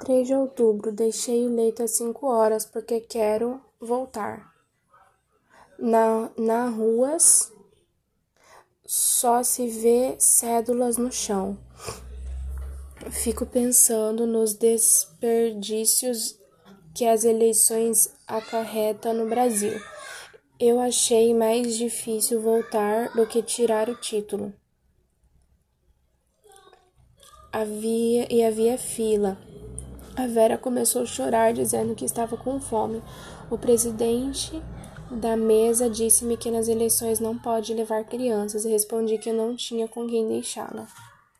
3 de outubro. Deixei o leito às 5 horas porque quero voltar. Na, na ruas só se vê cédulas no chão. Fico pensando nos desperdícios que as eleições acarretam no Brasil. Eu achei mais difícil voltar do que tirar o título. Havia e havia fila. A Vera começou a chorar, dizendo que estava com fome. O presidente da mesa disse-me que nas eleições não pode levar crianças e respondi que eu não tinha com quem deixá-la.